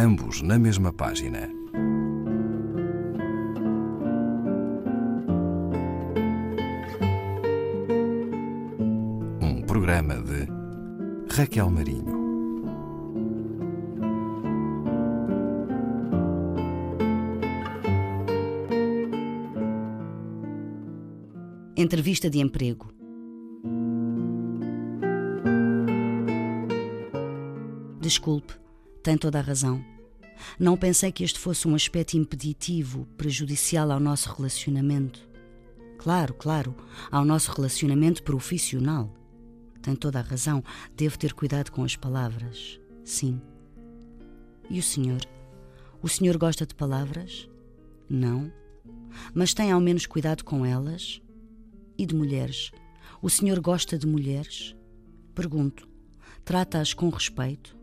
ambos na mesma página. Um programa de Raquel Marinho. Entrevista de emprego. Desculpe, tem toda a razão. Não pensei que este fosse um aspecto impeditivo, prejudicial ao nosso relacionamento. Claro, claro, ao nosso relacionamento profissional. Tem toda a razão, devo ter cuidado com as palavras. Sim. E o senhor? O senhor gosta de palavras? Não. Mas tem ao menos cuidado com elas? E de mulheres? O senhor gosta de mulheres? Pergunto. Trata-as com respeito?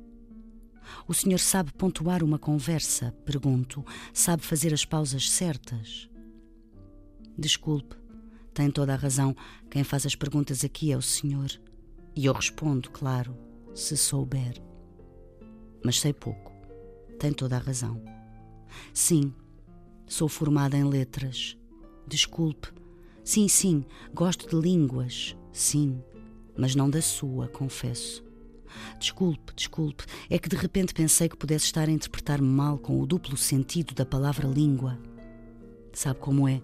O senhor sabe pontuar uma conversa? Pergunto. Sabe fazer as pausas certas? Desculpe, tem toda a razão. Quem faz as perguntas aqui é o senhor. E eu respondo, claro, se souber. Mas sei pouco. Tem toda a razão. Sim, sou formada em letras. Desculpe. Sim, sim, gosto de línguas. Sim, mas não da sua, confesso. Desculpe, desculpe, é que de repente pensei que pudesse estar a interpretar-me mal com o duplo sentido da palavra língua. Sabe como é?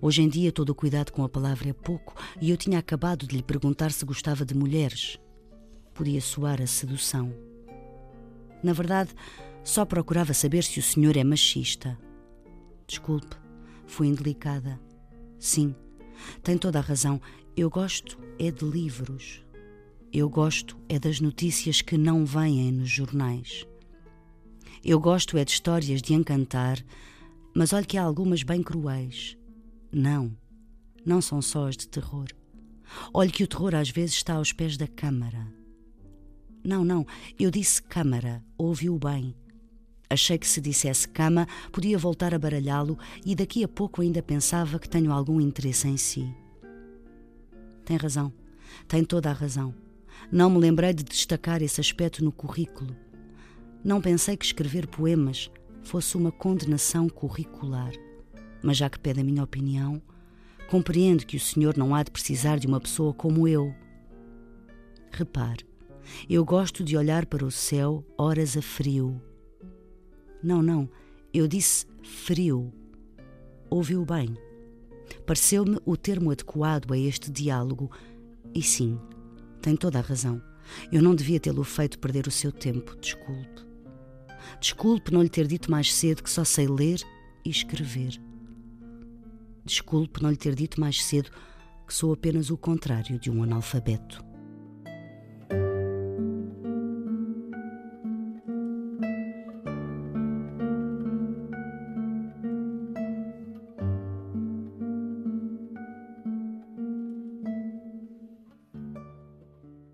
Hoje em dia todo o cuidado com a palavra é pouco e eu tinha acabado de lhe perguntar se gostava de mulheres. Podia soar a sedução. Na verdade, só procurava saber se o senhor é machista. Desculpe, fui indelicada. Sim, tem toda a razão. Eu gosto é de livros. Eu gosto é das notícias que não vêm nos jornais. Eu gosto é de histórias de encantar, mas olhe que há algumas bem cruéis. Não, não são só as de terror. Olhe que o terror às vezes está aos pés da câmara. Não, não, eu disse câmara, ouviu bem. Achei que se dissesse cama, podia voltar a baralhá-lo e daqui a pouco ainda pensava que tenho algum interesse em si. Tem razão, tem toda a razão. Não me lembrei de destacar esse aspecto no currículo. Não pensei que escrever poemas fosse uma condenação curricular. Mas já que pede a minha opinião, compreendo que o senhor não há de precisar de uma pessoa como eu. Repare, eu gosto de olhar para o céu horas a frio. Não, não, eu disse frio. Ouviu bem. Pareceu-me o termo adequado a este diálogo, e sim, tem toda a razão. Eu não devia tê-lo feito perder o seu tempo. Desculpe. Desculpe não lhe ter dito mais cedo que só sei ler e escrever. Desculpe não lhe ter dito mais cedo que sou apenas o contrário de um analfabeto.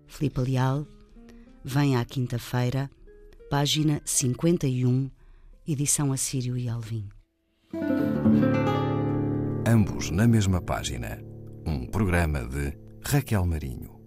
Filipe Leal, vem à quinta-feira, página 51, edição Assírio e Alvim. Ambos na mesma página. Um programa de Raquel Marinho.